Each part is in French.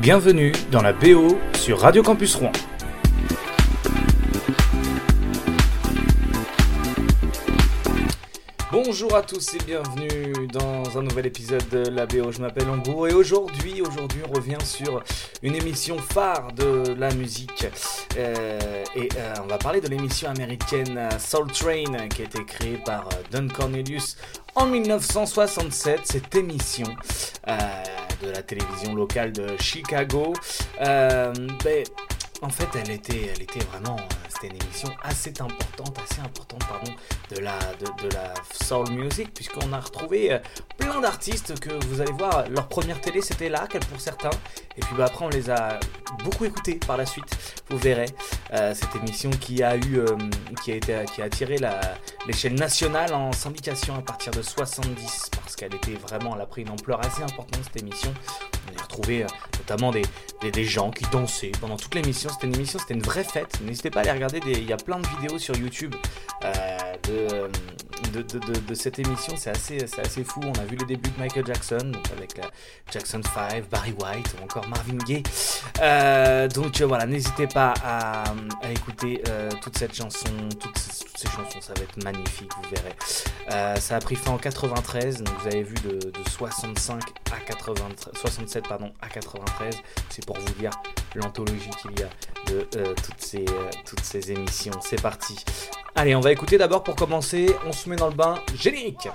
Bienvenue dans la BO sur Radio Campus Rouen. Bonjour à tous et bienvenue dans un nouvel épisode de la BO. Je m'appelle Ango et aujourd'hui, aujourd'hui, on revient sur une émission phare de la musique euh, et euh, on va parler de l'émission américaine euh, Soul Train qui a été créée par Don Cornelius en 1967. Cette émission de la télévision locale de Chicago. Ben, en fait, elle était, elle était vraiment, euh, c'était une émission assez importante, assez importante, pardon, de la, de, la soul music, puisqu'on a retrouvé euh, plein d'artistes que vous allez voir, leur première télé c'était là, pour certains, et puis bah, après on les a beaucoup écoutés par la suite, vous verrez. Euh, cette émission qui a eu, qui a été, qui a attiré l'échelle nationale en syndication à partir de 70, parce qu'elle était vraiment, elle a pris une ampleur assez importante cette émission. Retrouvé notamment des, des, des gens qui dansaient pendant toute l'émission c'était une émission, c'était une vraie fête. N'hésitez pas à aller regarder, il y a plein de vidéos sur YouTube euh, de, cette émission, c'est assez, assez fou. On a vu les débuts de Michael Jackson, avec la Jackson 5, Barry White ou encore Marvin Gaye. Euh, donc euh, voilà, n'hésitez pas à, écouter toute cette chanson, toutes, ces chansons, ça va être magnifique, vous verrez. ça a pris fin en 93, donc vous avez vu de, 65 à 93, 67 pardon, à 93. C'est pour vous dire l'anthologie qu'il y a de euh, toutes, ces, euh, toutes ces émissions. C'est parti. Allez, on va écouter d'abord pour commencer. On se met dans le bain. Générique.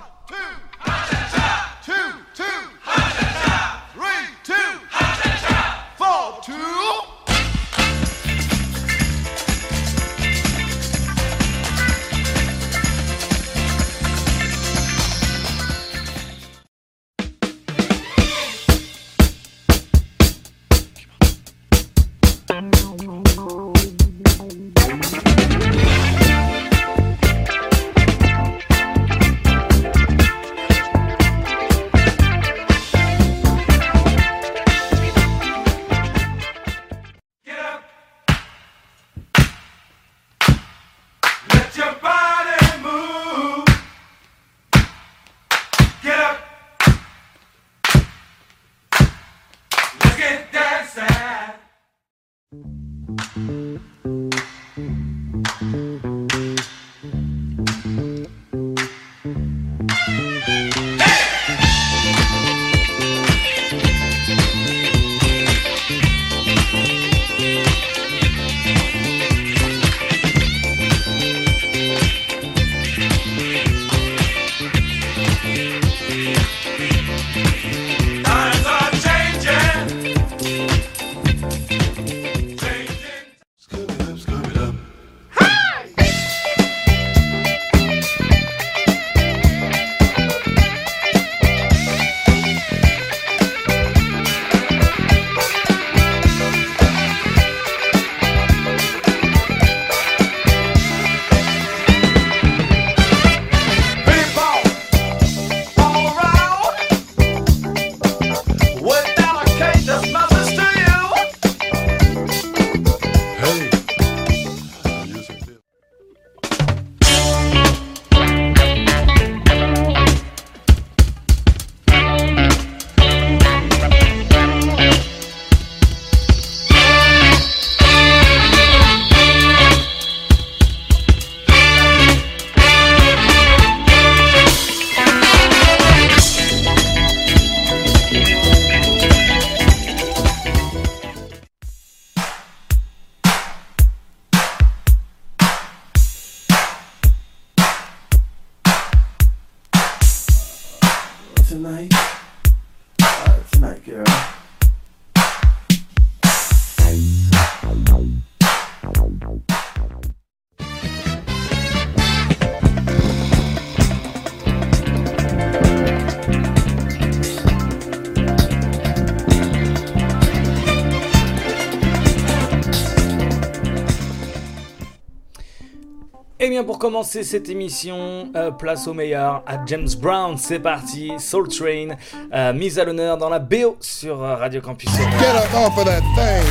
Pour commencer cette émission, euh, place au meilleur à James Brown. C'est parti, Soul Train, euh, mise à l'honneur dans la BO sur euh, Radio Campus. Get up off of that thing.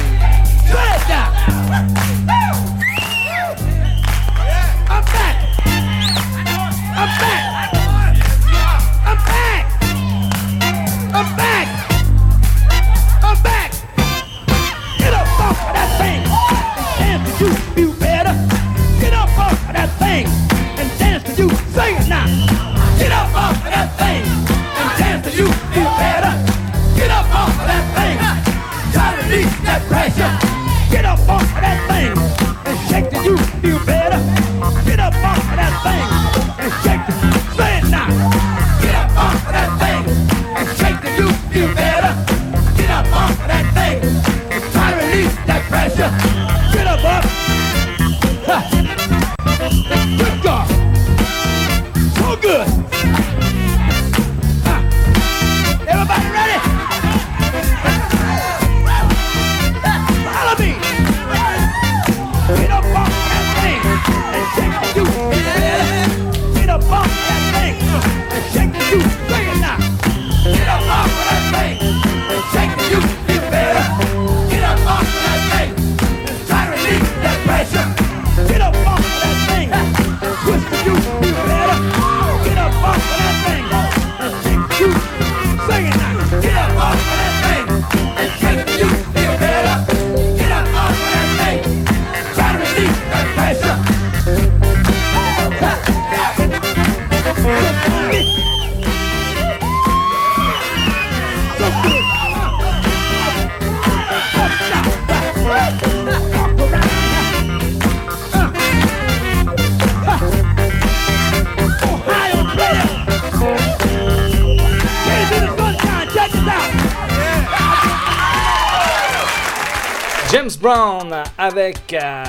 Avec euh,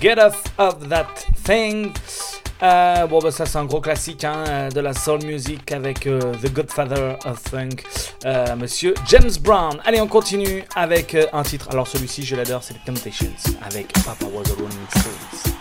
Get Off of That Thing. Euh, bon, bah, ça, c'est un gros classique hein, de la soul music avec euh, The Godfather of Funk, monsieur James Brown. Allez, on continue avec un titre. Alors, celui-ci, je l'adore, c'est The Temptations avec Papa Was a Rolling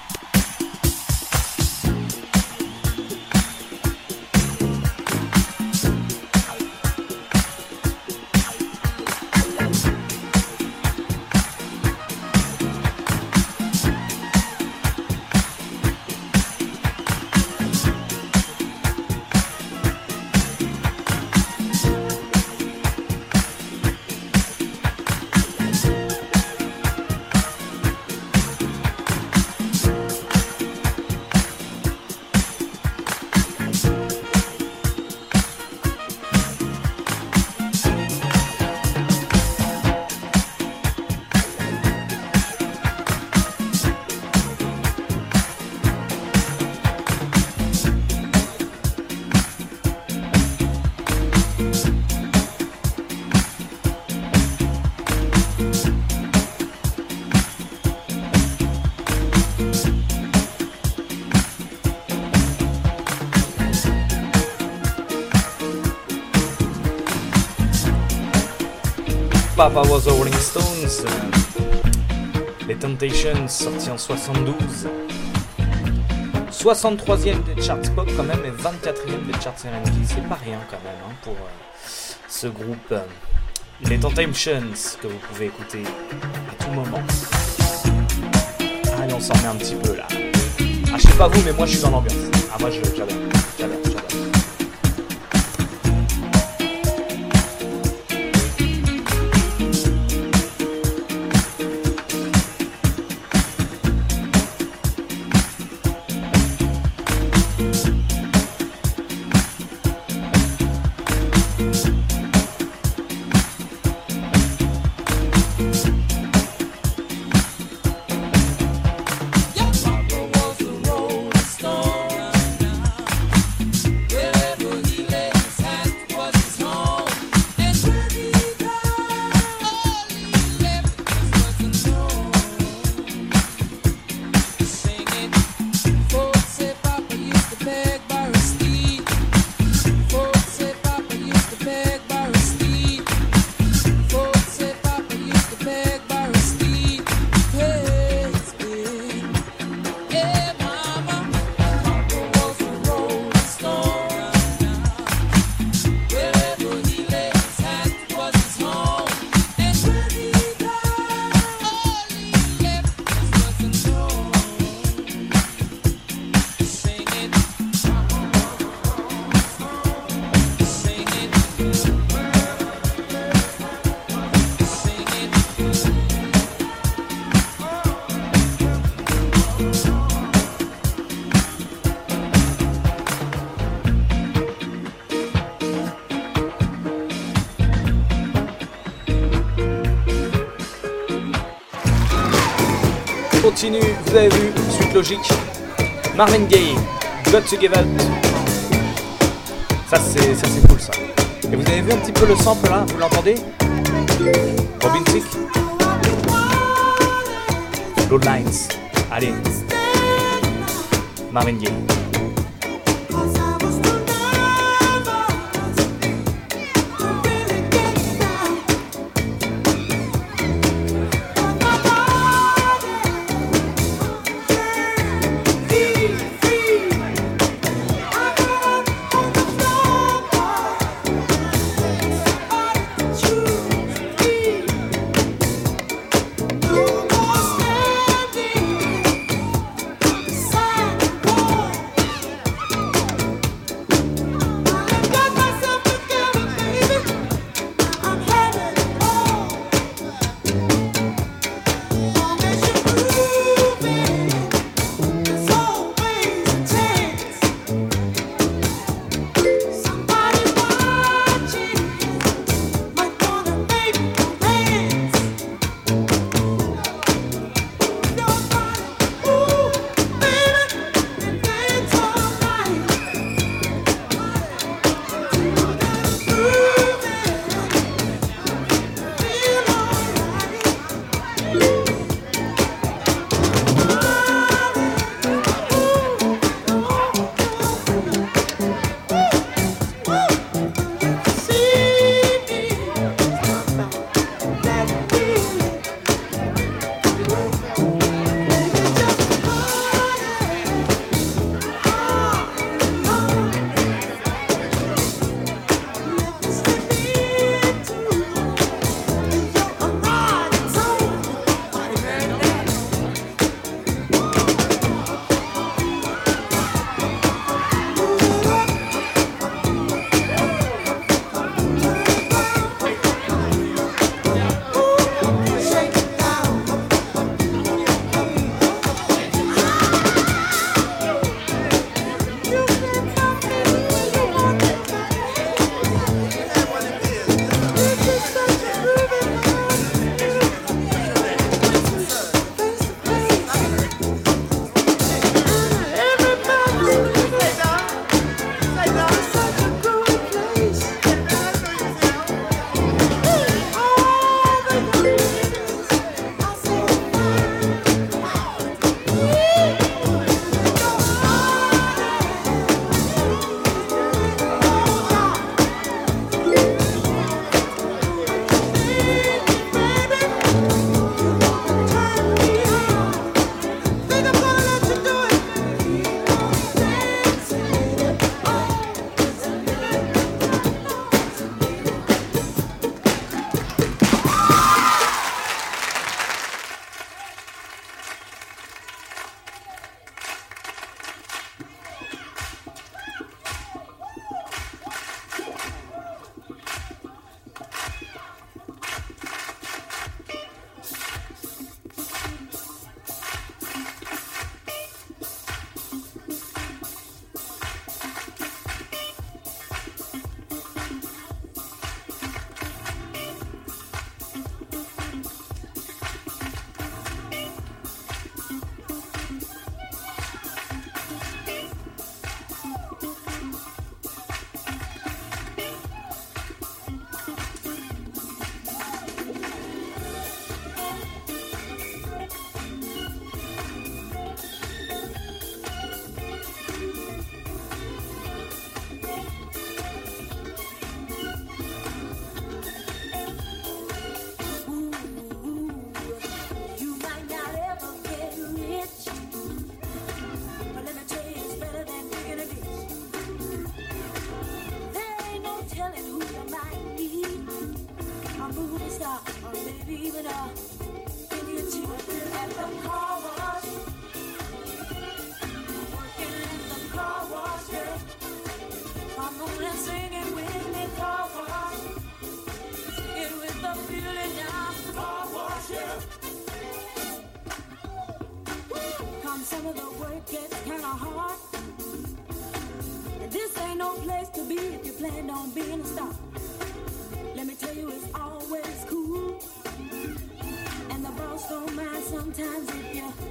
Papa Was a Rolling Stones, les Temptations sortis en 72, 63e des charts pop quand même et 24e des charts R&B, c'est pas rien quand même hein, pour euh, ce groupe. Les Temptations que vous pouvez écouter à tout moment. Allez, on s'en met un petit peu là. Ah, je sais pas vous, mais moi je suis dans l'ambiance. Ah, moi j'adore, vous avez vu, suite logique. Marvin Gaye, Got to Give Up. Ça c'est ça c'est cool ça. Et vous avez vu un petit peu le sample là, vous l'entendez? Robin Thicke. Load Lines. Allez. Marvin Gaye. Sometimes if you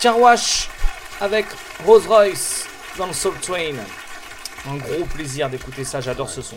Carwash avec Rolls Royce dans le Soul Train. Un gros plaisir d'écouter ça, j'adore ce son.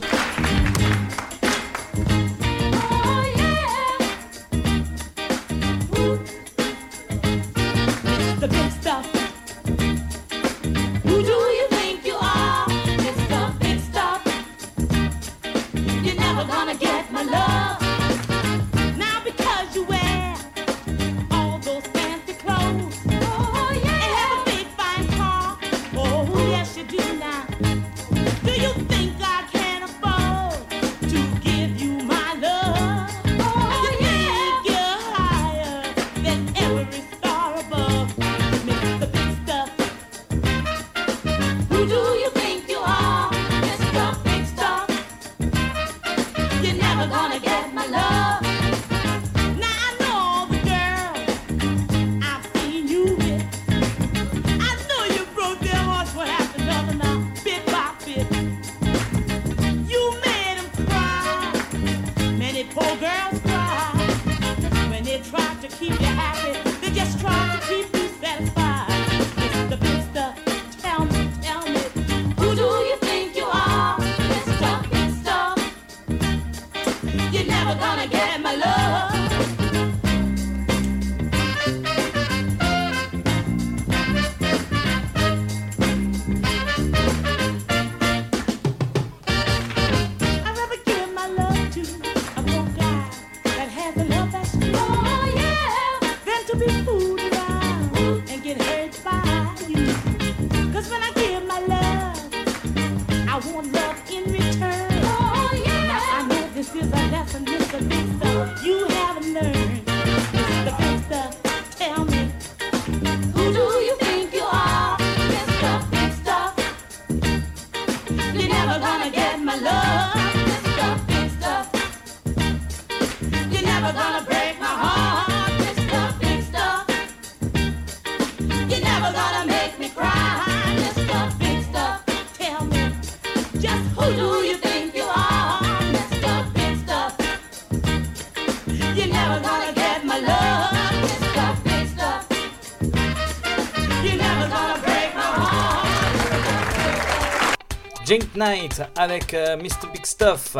Jane Knight avec euh, Mr. Big Stuff,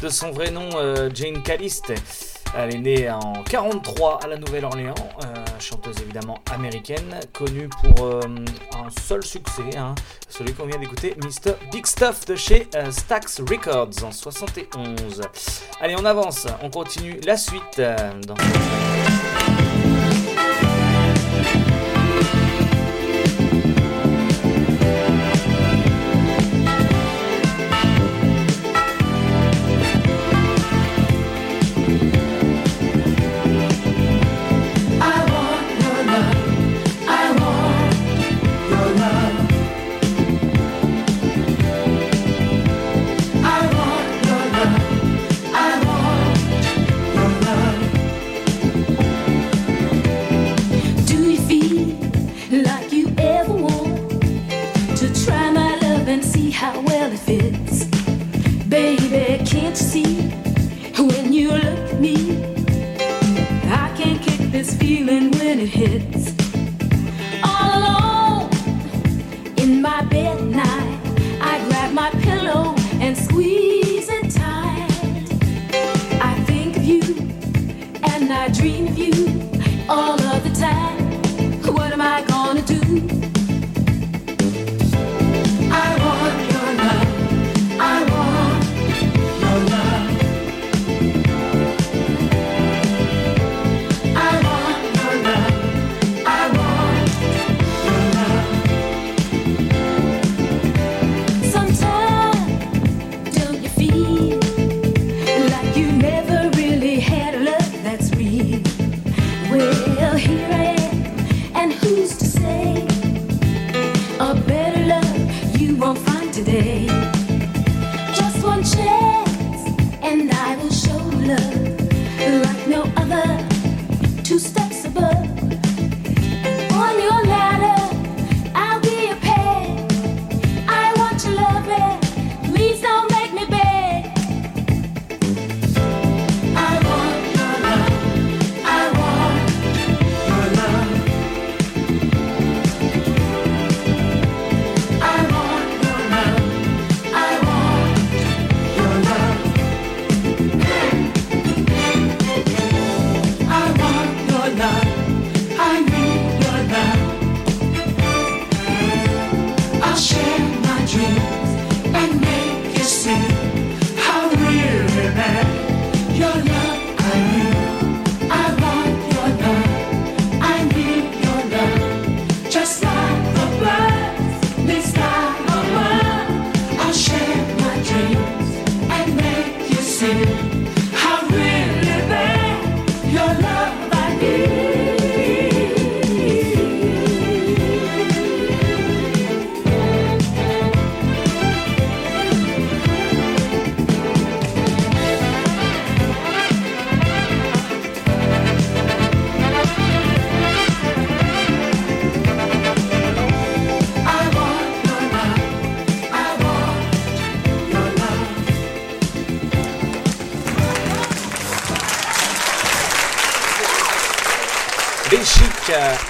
de son vrai nom euh, Jane Caliste. Elle est née en 43 à la Nouvelle-Orléans, euh, chanteuse évidemment américaine, connue pour un seul succès, hein, celui qu'on vient d'écouter, Mr. Big Stuff de chez Stax Records en 71. Allez, on avance, on continue la suite.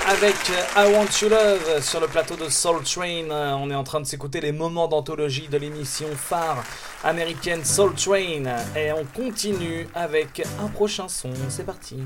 Avec I Want You Love sur le plateau de Soul Train. On est en train de s'écouter les moments d'anthologie de l'émission phare américaine Soul Train. Et on continue avec un prochain son. C'est parti.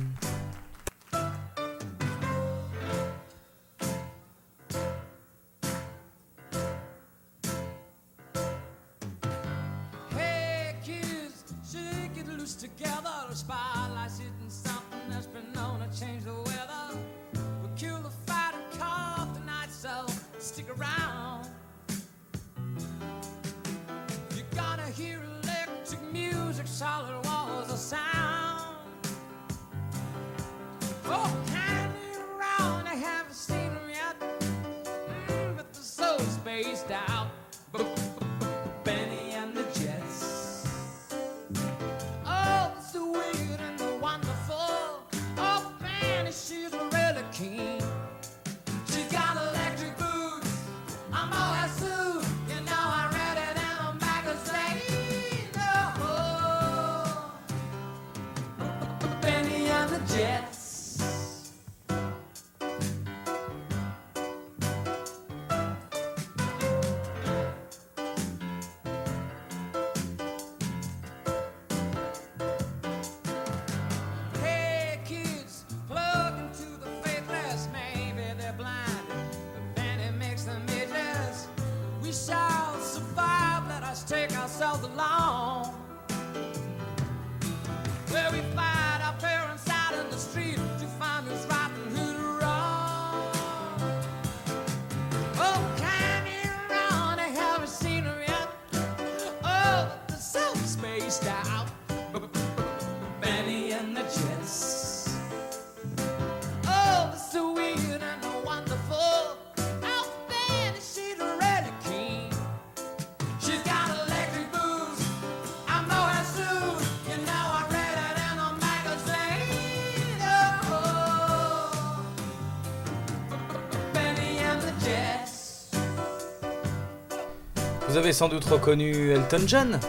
Sans doute reconnu Elton John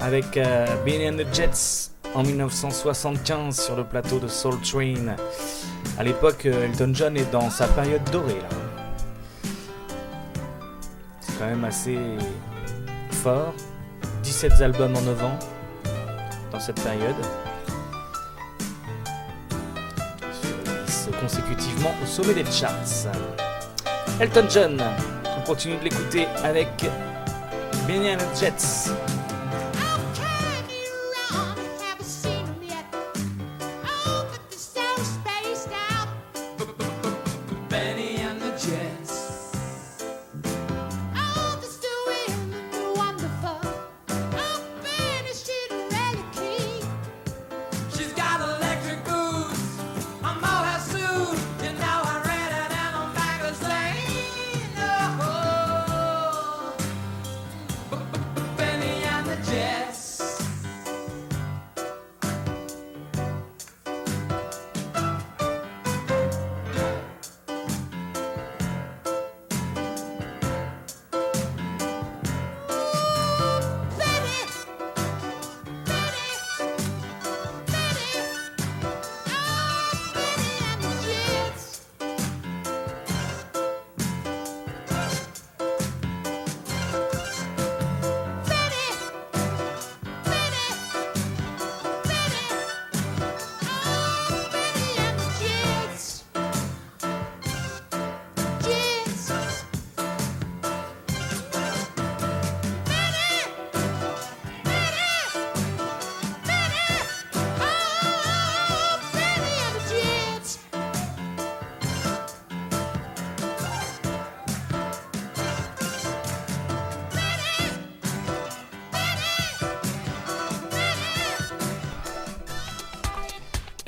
avec euh, and the Jets en 1975 sur le plateau de Soul Train. À l'époque, Elton John est dans sa période dorée là. C'est quand même assez fort. 17 albums en 9 ans dans cette période. Sur 10 consécutivement au sommet des charts. Elton John, on continue de l'écouter avec Benny and the Jets.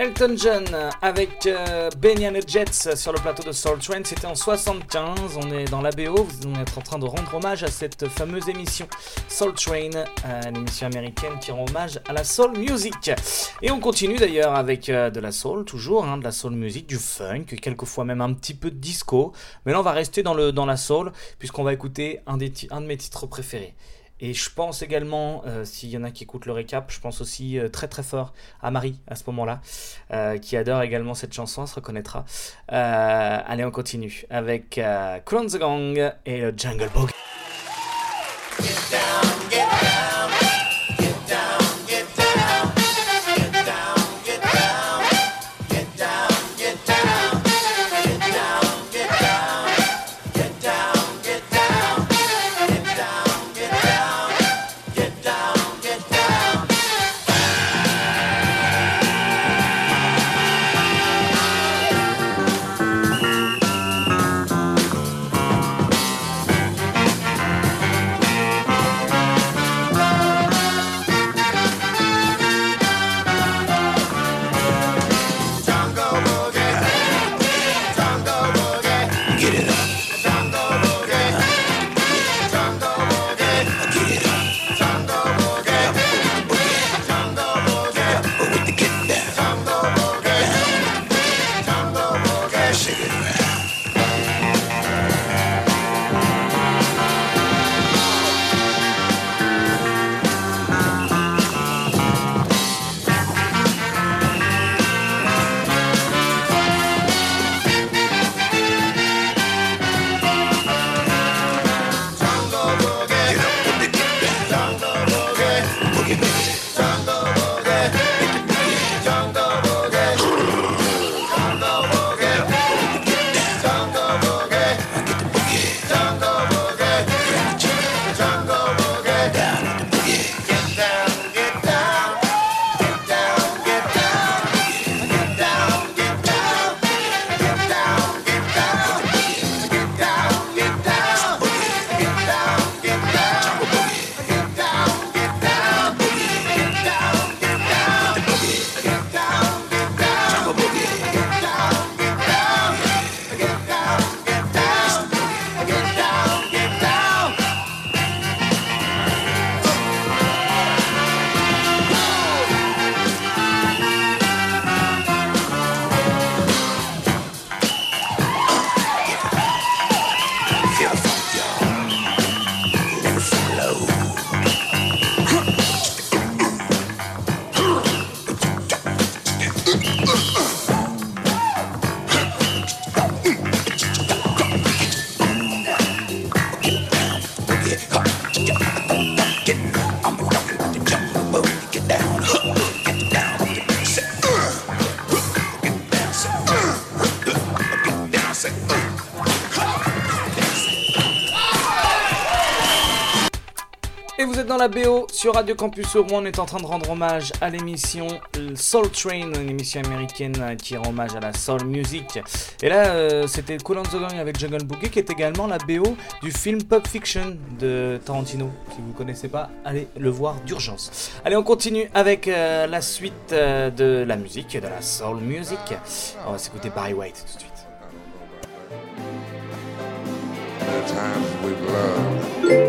Elton John avec euh, Benny and the Jets sur le plateau de Soul Train, c'était en 75, on est dans la BO, vous êtes en train de rendre hommage à cette fameuse émission Soul Train, euh, une émission américaine qui rend hommage à la soul music. Et on continue d'ailleurs avec euh, de la soul, toujours, hein, de la soul music, du funk, quelquefois même un petit peu de disco, mais là on va rester dans, la soul, puisqu'on va écouter un de mes titres préférés. Et je pense également, euh, s'il y en a qui écoutent le récap, je pense aussi euh, très très fort à Marie à ce moment-là, euh, qui adore également cette chanson, elle se reconnaîtra. Allez, on continue avec Crown the Gang et le Jungle Book. Sur Radio Campus Rouen. On est en train de rendre hommage à l'émission Soul Train, une émission américaine qui rend hommage à la soul music. Et là, euh, c'était Cool on the Gang avec Jungle Boogie qui est également la BO du film Pulp Fiction de Tarantino. Si vous ne connaissez pas, allez le voir d'urgence. Allez, on continue avec euh, la suite euh, de la musique, de la soul music. On va s'écouter Barry White tout de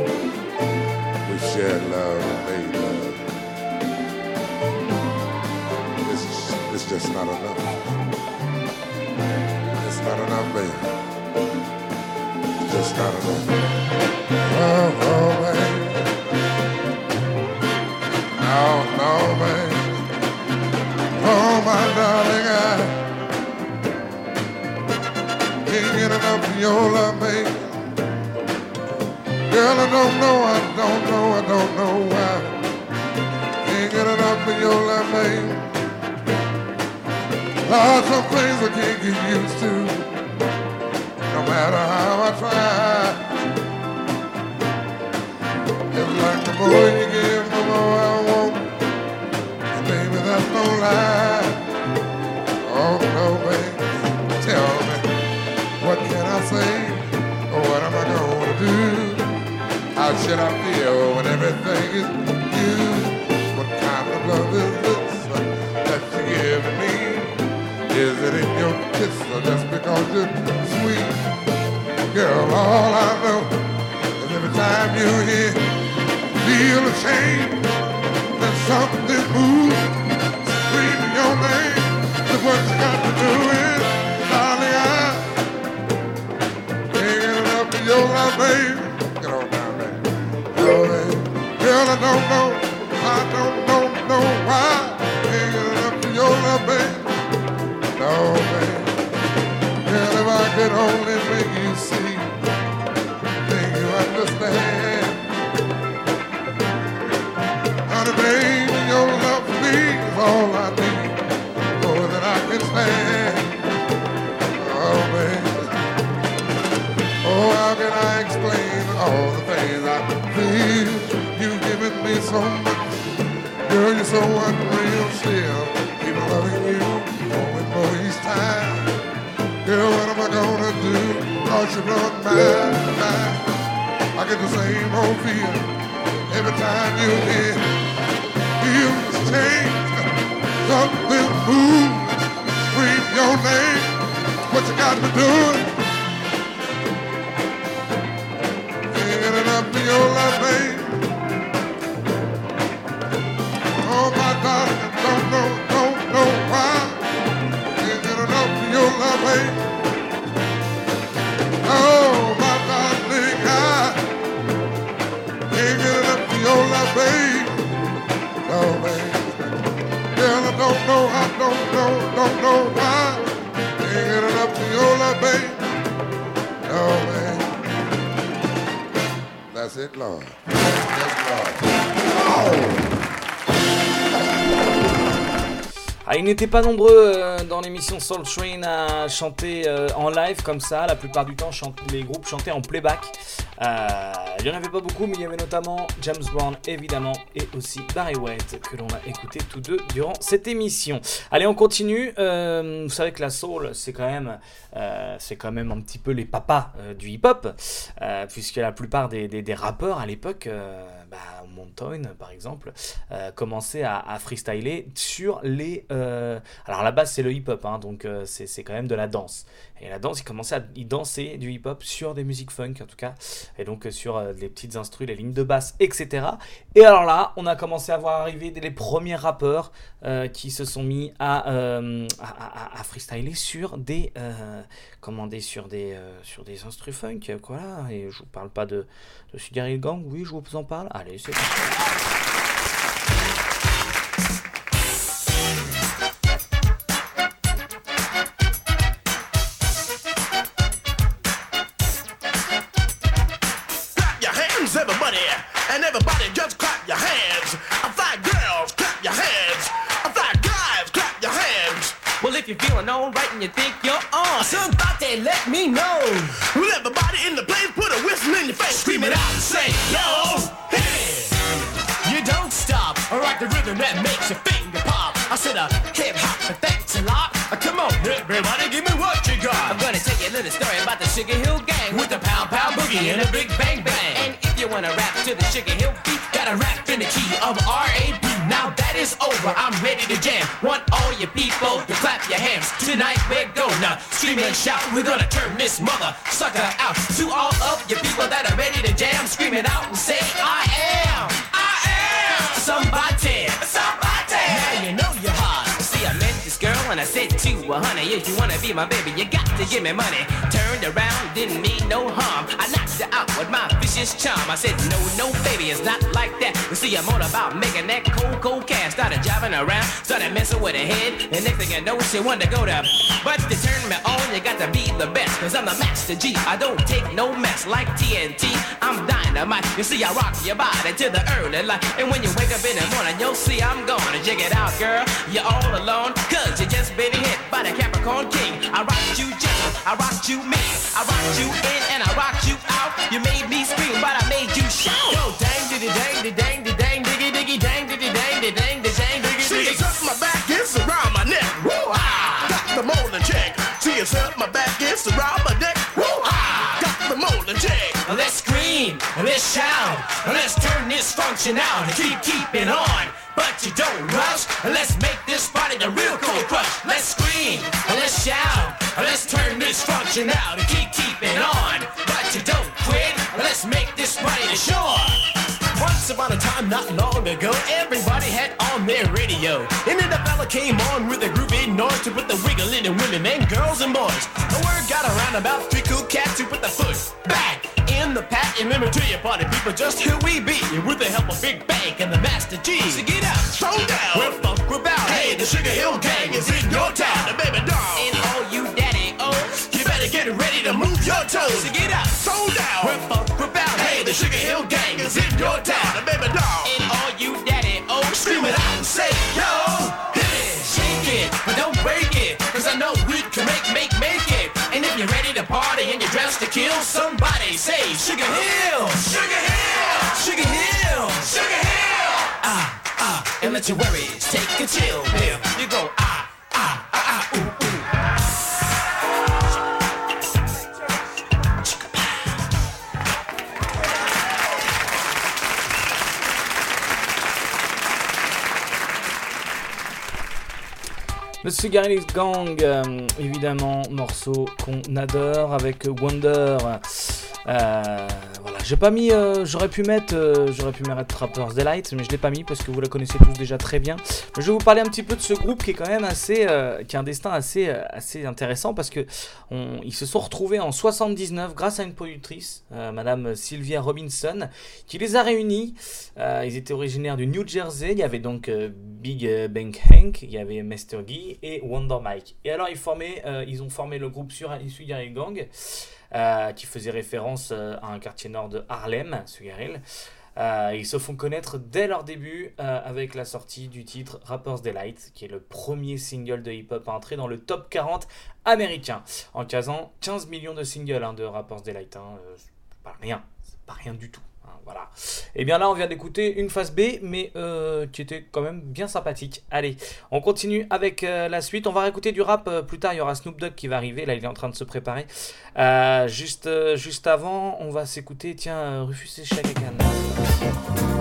suite. Shared love and made love. It's, it's just not enough. It's not enough, baby. It's just not enough. Oh, oh, baby. No, no, baby. Oh, my darling, I can't get enough of your love, baby. Girl, I don't know, I don't know, I don't know why. Can't get enough of your love, babe. Lots of things I can't get used to, no matter how I try. It's like the more you give, the more I want. And baby, that's no lie. How should I feel when everything is you? What kind of love is this that you give me? Is it in your kiss or just because you're sweet? Girl, all I know is every time you're here, feel a change. There's something moves, scream your name. That's what you got to do is, darling, I get enough of your love, baby. Don't know, I don't know, why. Of your love. No, if I could only make you see, make you understand. Honey, baby, your love for me is all I need, more than I can. Oh, baby. Oh, how can I explain all the things I feel? Giving me so much. Girl, you're so unreal still. Keep loving you more and more each time. Girl, what am I gonna do? Cause you're blowing my mind. I get the same old feeling every time you're here. Feels change, something moves. Scream your name. What you got me doing? Lord. Oh! Ah, ils n'étaient pas nombreux euh, dans l'émission Soul Train à chanter euh, en live comme ça. La plupart du temps, les groupes chantaient en playback. Euh, il n'y en avait pas beaucoup, mais il y avait notamment James Brown, évidemment, et aussi Barry White, que l'on a écouté tous deux durant cette émission. Allez, on continue. vous savez que la soul, c'est quand même, c'est quand même un petit peu les papas du hip-hop, puisque la plupart des, rappeurs à l'époque bah, Montoyne, par exemple, euh, commençait à, freestyler sur les... Euh, alors à la base, c'est le hip-hop, hein, donc euh, c'est quand même de la danse. Et la danse, il commençait à danser du hip-hop sur des musiques funk, en tout cas, et donc sur les petites instrus, les lignes de basse, etc. Et alors là, on a commencé à voir arriver les premiers rappeurs qui se sont mis à, à, freestyler sur des... comment sur des, sur des instrus funk, quoi. Et je vous parle pas de, de Gang, oui, je vous en parle. Allez, c'est everybody, alright and you think you're on, somebody let me know. Well, everybody in the place put a whistle in your face, scream it out and say, yo, hey. You don't stop. I rock the rhythm that makes your finger pop. I said a hip hop, but thanks a lot. Uh, come on, everybody, give me what you got. I'm gonna tell you a little story about the Sugar Hill Gang With the pound pound boogie and a big bang bang. And if you wanna rap to the Sugar Hill beat, Gotta rap in the key of R.A.B. Now over, I'm ready to jam. Want all you people to clap your hands. Tonight we're gonna scream and shout. We're gonna turn this mother sucker out. To all of you people that are ready to jam, scream it out and say, I if you wanna be my baby, you got to give me money. Turned around, didn't mean no harm. I knocked her out with my vicious charm. I said, no, no, baby, it's not like that. You see, I'm all about making that cold, cold cash. Started driving around, started messing with her head. And next thing I know, she wanted to go to. But to turn me on, you got to be the best. Cause I'm the master G. I don't take no mess like TNT. I'm dynamite. You see, I rock your body to the early light. And when you wake up in the morning, you'll see I'm gonna jig it out, girl. You're all alone, cause you just been hit by the Capricorn King. I rocked you gentle, I rocked you mean. I rocked you in and I rocked you out. You made me scream, but I made you shout. Yo, dang, diddy, dang, diddy, dang, diddy, dang, diggy, diggy, dang, diddy, dang, diddy, dang, diddy, dang, diggy, diggy. it's up my back, it's around my neck. Woo ah! Got the molding check. See, it's up my back, it's around my neck. Woo ah! Got the molding check. Let's scream, let's shout, let's turn this function out and keep keeping on. But you don't rush, let's make this party the real cold crush. Let's scream, let's shout, let's turn this function out and keep keeping on. But you don't quit, let's make this party the shore. Once upon a time, not long ago, everybody had on their radio. And then the fella came on with a groovy noise to put the wiggle in the women and girls and boys. The word got around about three cool cats who put the foot back in the pack. And remember to your party people just who we be with the help of Big Bang and the Master G. So get up, throw down, we're funk about. Hey, the Sugar Hill Gang is in your town, the baby doll. And all you daddy oh, You better get ready to move your toes. So get up. throw down, we're funk about. Hey, the Sugar Hill Gang is in your town, the baby doll. Party and you're dressed to kill, somebody say Sugar Hill, Sugar Hill, Sugar Hill, Sugar Hill. Ah, ah, and let your worries take a chill pill. Hill Gang, euh, évidemment, morceau qu'on adore avec Wonder. Euh, j'ai pas mis, euh, j'aurais pu mettre, euh, j'aurais pu mettre Trappers Delight, mais je l'ai pas mis parce que vous la connaissez tous déjà très bien. Je vais vous parler un petit peu de ce groupe qui est quand même assez, euh, qui a un destin assez, euh, assez intéressant parce que on- ils se sont retrouvés en 79 grâce à une productrice, euh, Madame Sylvia Robinson, qui les a réunis. Euh, ils étaient originaires du New Jersey. Il y avait donc Big Bang Hank, il y avait Master Guy et Wonder Mike. Et alors ils formaient, ils ont formé le groupe sur Gang, qui faisait référence euh, à un quartier nord de Harlem, Sugar Hill. Euh, ils se font connaître dès leur début euh, avec la sortie du titre Rapper's Delight, qui est le premier single de hip-hop à entrer dans le top 40 américain, en casant 15 millions de singles hein, de Rapper's Delight. Hein, euh, rien, pas rien du tout. Voilà. Et bien là, on vient d'écouter une phase B, mais euh, qui était quand même bien sympathique. Allez, on continue avec euh, la suite. On va réécouter du rap euh, plus tard. Il y aura Snoop Dogg qui va arriver. Là, il est en train de se préparer. Juste, juste avant, on va s'écouter. Tiens, Rufus et.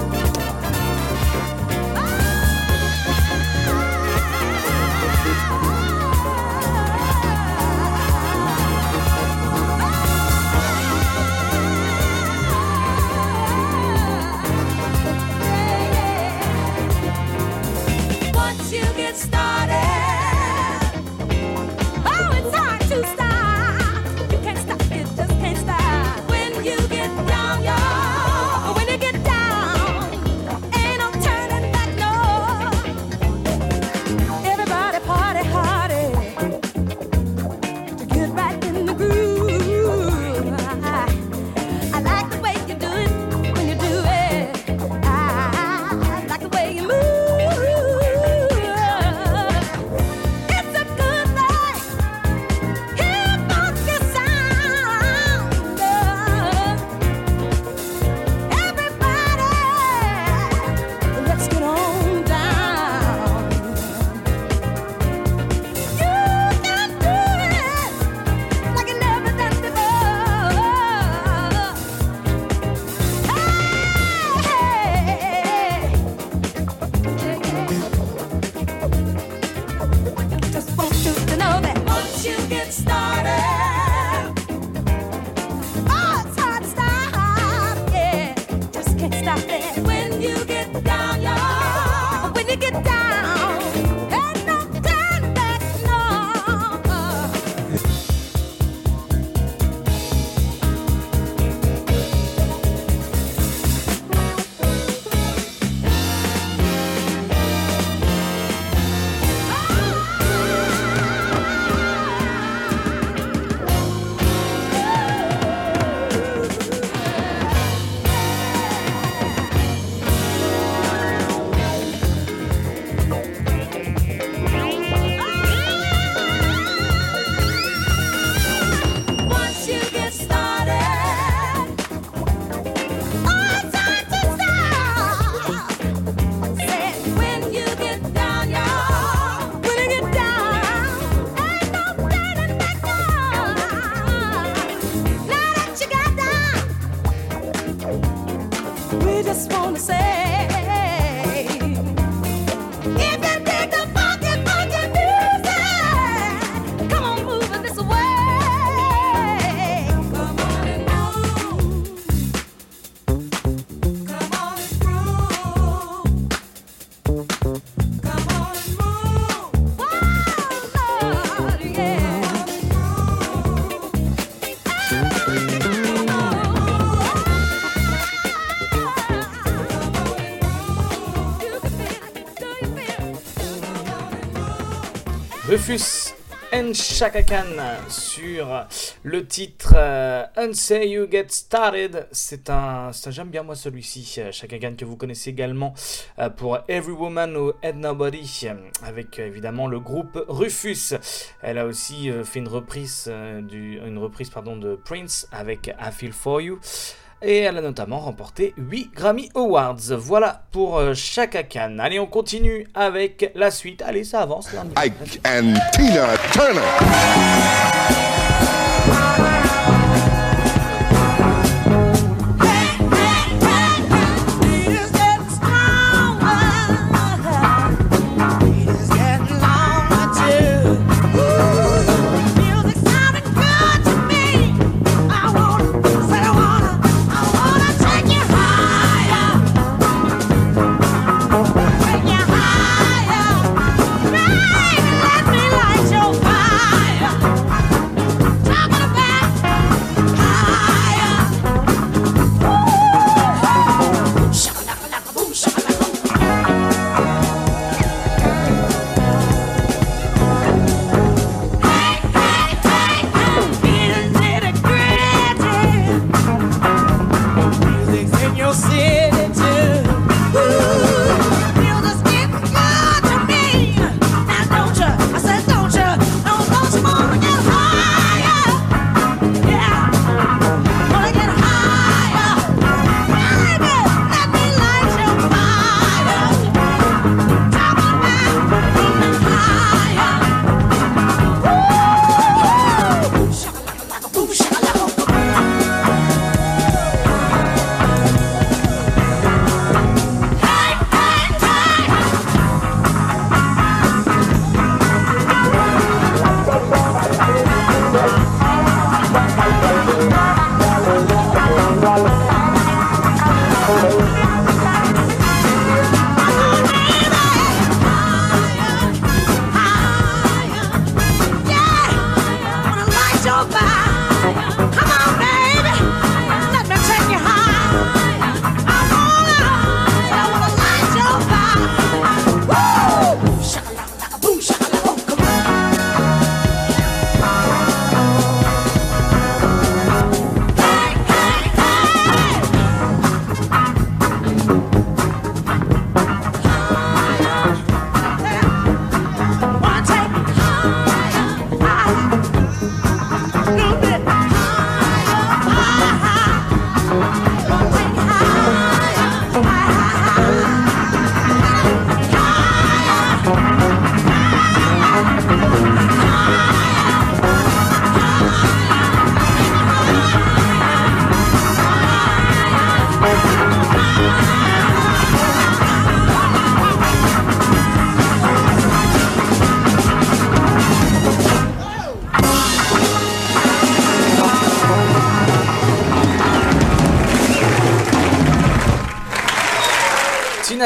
Chaka Khan sur le titre euh, Unsay You Get Started. C'est un, j'aime bien moi celui-ci, euh, Chaka Khan que vous connaissez également euh, pour Every Woman ou Head Nobody, euh, avec euh, évidemment le groupe Rufus. Elle a aussi euh, fait une reprise, euh, de Prince avec I Feel For You. Et elle a notamment remporté 8 Grammy Awards. Voilà pour euh, Chaka Khan. Allez, on continue avec la suite. Allez, ça avance. Ike and Tina Turner.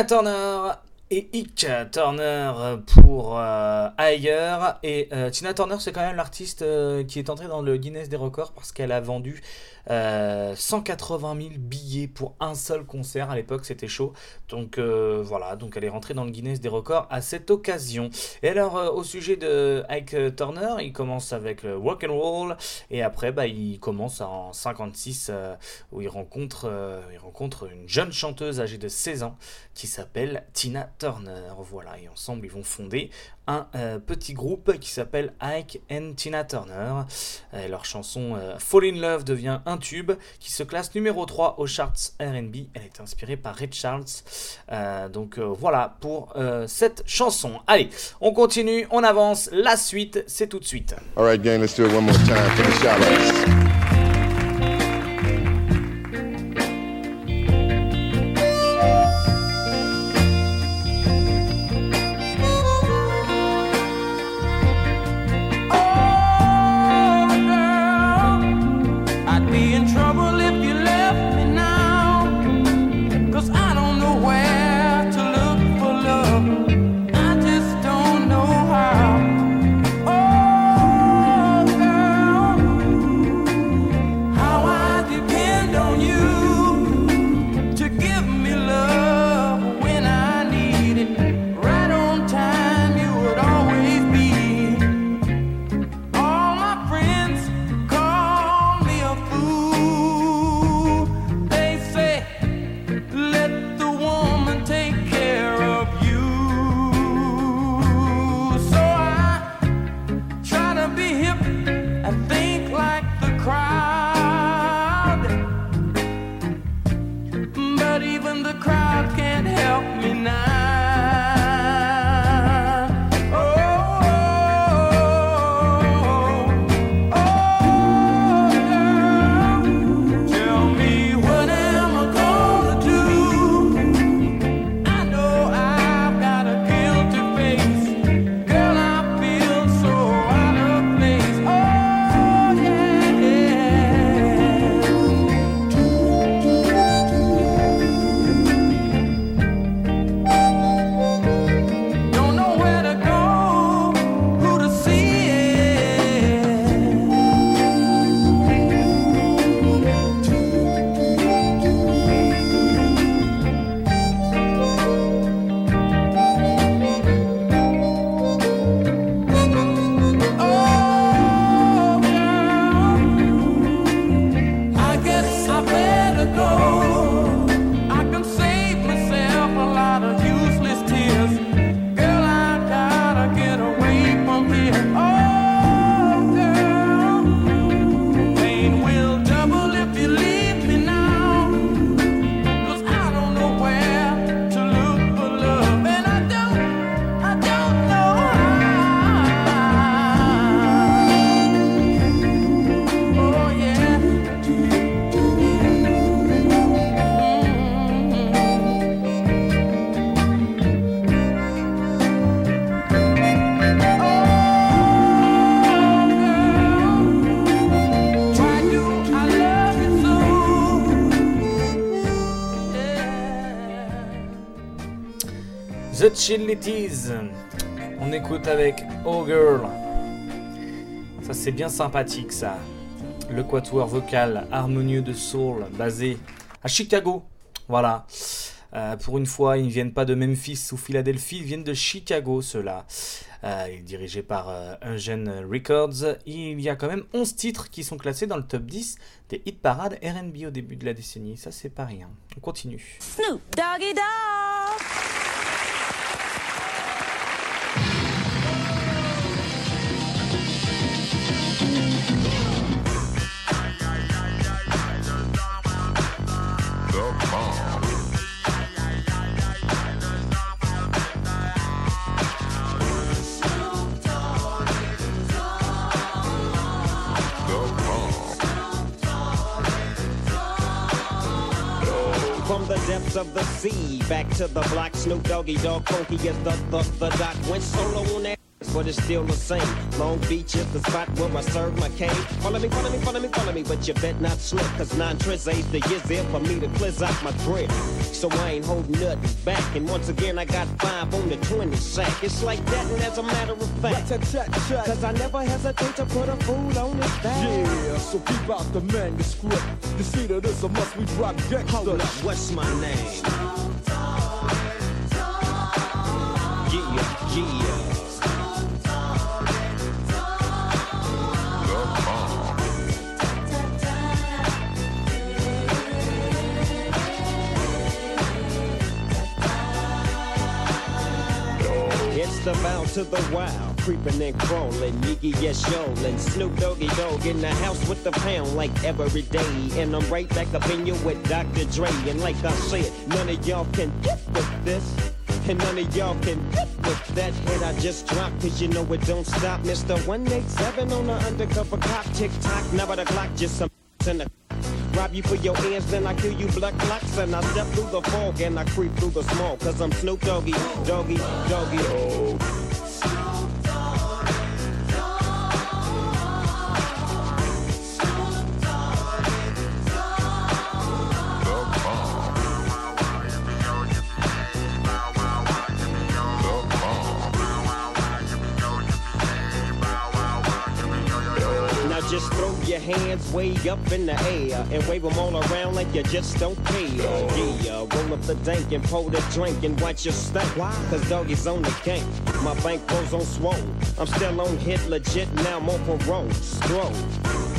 Turner et Ike Turner pour euh, Ailleurs. Et euh, Tina Turner, c'est quand même l'artiste euh, qui est entrée dans le Guinness des records parce qu'elle a vendu euh, 180 000 billets pour un seul concert. À l'époque, c'était chaud. Donc euh, voilà, donc elle est rentrée dans le Guinness des records à cette occasion. Et alors, euh, au sujet de Ike Turner, il commence avec le rock and roll et après, bah, il commence en 56 euh, où il rencontre, euh, il rencontre une jeune chanteuse âgée de 16 ans qui s'appelle Tina Turner. Voilà, et ensemble, ils vont fonder un euh, petit groupe qui s'appelle Ike and Tina Turner. Euh, leur chanson euh, Fall in Love devient un tube qui se classe numéro 3 aux charts RB. Elle est inspirée par Ray Charles. Euh, donc voilà pour cette chanson. Allez, on continue, on avance. La suite, c'est tout de suite. All right, gang, let's do it one more time On écoute avec Oh Girl. Ça c'est bien sympathique ça. Le quatuor vocal harmonieux de soul basé à Chicago. Voilà. Euh, pour une fois, ils ne viennent pas de Memphis ou Philadelphie, ils viennent de Chicago, ceux-là. Euh, il est dirigé par euh, Records. Il y a quand même 11 titres qui sont classés dans le top 10 des hit parades RB au début de la décennie. Ça, c'est pas rien. On continue. Snoop Doggy Dog. Depths of the sea, back to the block, Snoop Doggy Dog, funky as the, the, the doc. Went solo on that but it's still the same. Long Beach is the spot where I serve my cane. Follow me, follow me, follow me, follow me, but you bet not slip, cause nine tris ain't the years there for me to cleanse out my grip. So I ain't holding nothing back, and once again I got five on the 20 sack. It's like that, and as a matter of fact, cause I never hesitate to put a fool on his back. Yeah, so keep out the manuscript. You see that it's a must we drop gangsters. Hold up, what's my name? The bound to the wild, creeping and crawling, Yiggy yes yolin', Snoop Doggy Dog in the house with the pound like every day, and I'm right back up in you with Dr. Dre, and like I said, none of y'all can get with this. And none of y'all can get with that hit I just dropped, cause you know it don't stop. Mr. 187 on the undercover cop, tick tock, never the clock, just some in the Rob you for your hands, then I kill you blood clots And I step through the fog and I creep through the smoke Cause I'm Snoop Doggy, Doggy, Doggy oh. Your hands way up in the air and wave them all around like you just don't care. Yeah, roll up the dank and pour the drink and watch your stank. Cause doggy's on the gang. My bank goes on swole. I'm still on hit legit, now on parole. Scroll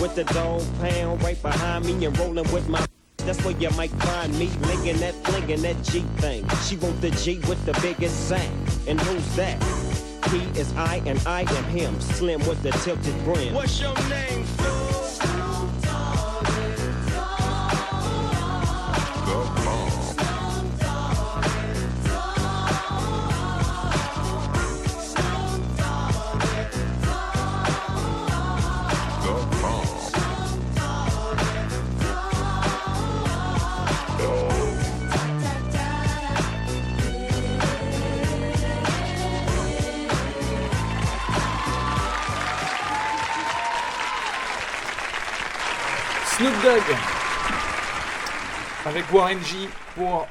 with the dog pound right behind me and rolling with my. That's where you might find me linking that, flinging that G thing. She want the G with the biggest sack. And who's that? He is I and I am him. Slim with the tilted brim. What's your name, fool? Avec Warren G pour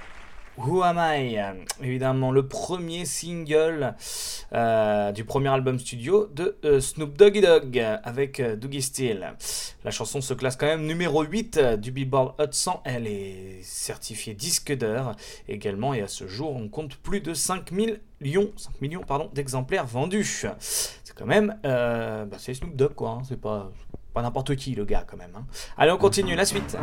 Who Am I? Évidemment, le premier single euh, du premier album studio de euh, Snoop Doggy Dogg avec euh, Doogie Steel. La chanson se classe quand même numéro 8 du Billboard Hot 100. Elle est certifiée disque d'or également et à ce jour, on compte plus de 5 millions, 5 millions d'exemplaires vendus. C'est quand même. euh, bah, c'est Snoop Dogg quoi, hein, c'est pas. Pas n'importe qui, le gars, quand même. hein. Allez, on continue. La suite.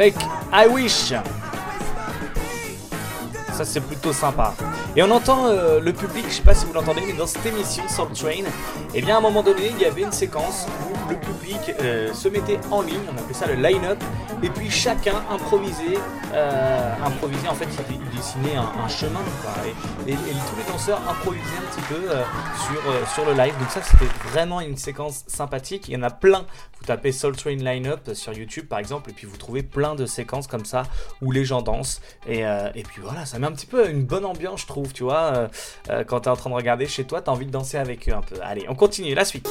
Avec I Wish. Ça c'est plutôt sympa. Et on entend euh, le public, je sais pas si vous l'entendez, mais dans cette émission Soul Train, et bien à un moment donné, il y avait une séquence où le public euh, se mettait en ligne, on appelait ça le line-up, et puis chacun improvisait, euh, improvisait en fait, il, dessinait un, un chemin, et, tous les danseurs improvisaient un petit peu euh, sur, euh, sur le live. Donc ça c'était vraiment une séquence sympathique. Il y en a plein. Vous tapez Soul Train Line-up sur YouTube par exemple, et puis vous trouvez plein de séquences comme ça où les gens dansent. Et, et puis voilà, ça met un petit peu une bonne ambiance, je trouve, tu vois. quand t'es en train de regarder chez toi, t'as envie de danser avec eux un peu. Allez, on continue, la suite.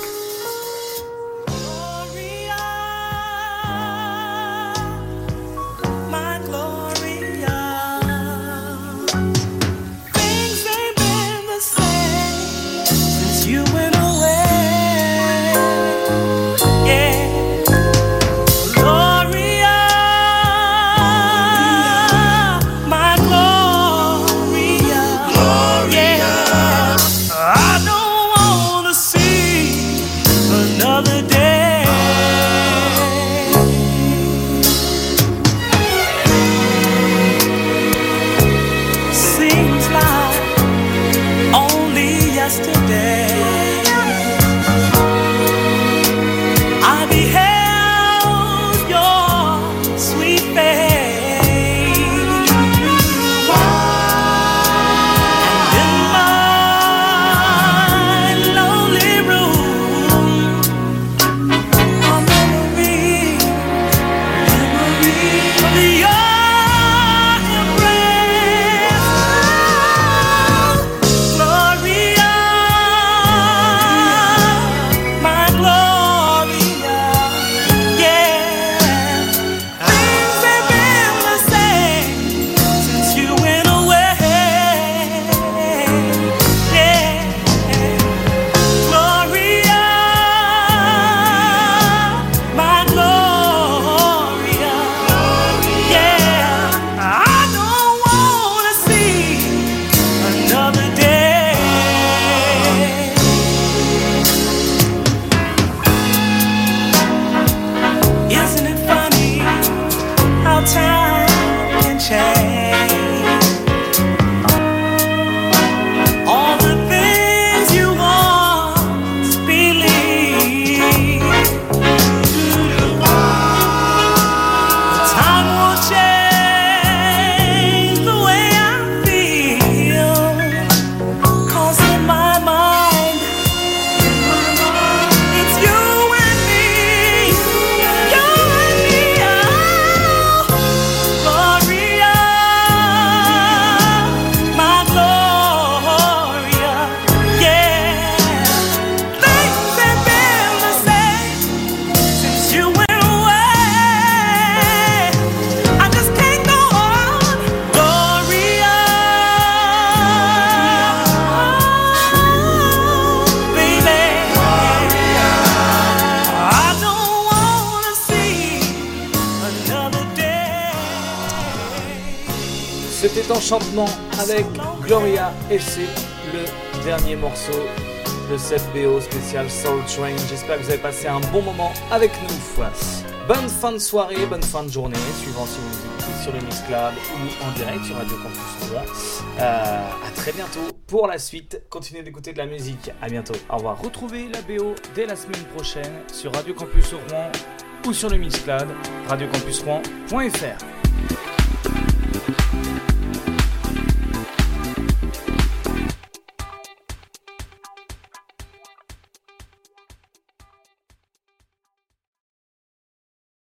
Bon moment avec nous. Bonne fin de soirée, bonne fin de journée, suivant si vous écoutez sur le Mix Club ou en direct sur Radio Campus Rouen. Euh, à très bientôt pour la suite. Continuez d'écouter de la musique. À bientôt. Au revoir. Retrouvez la BO dès la semaine prochaine sur Radio Campus Rouen ou sur le Mix Club, radiocampusrouen.fr.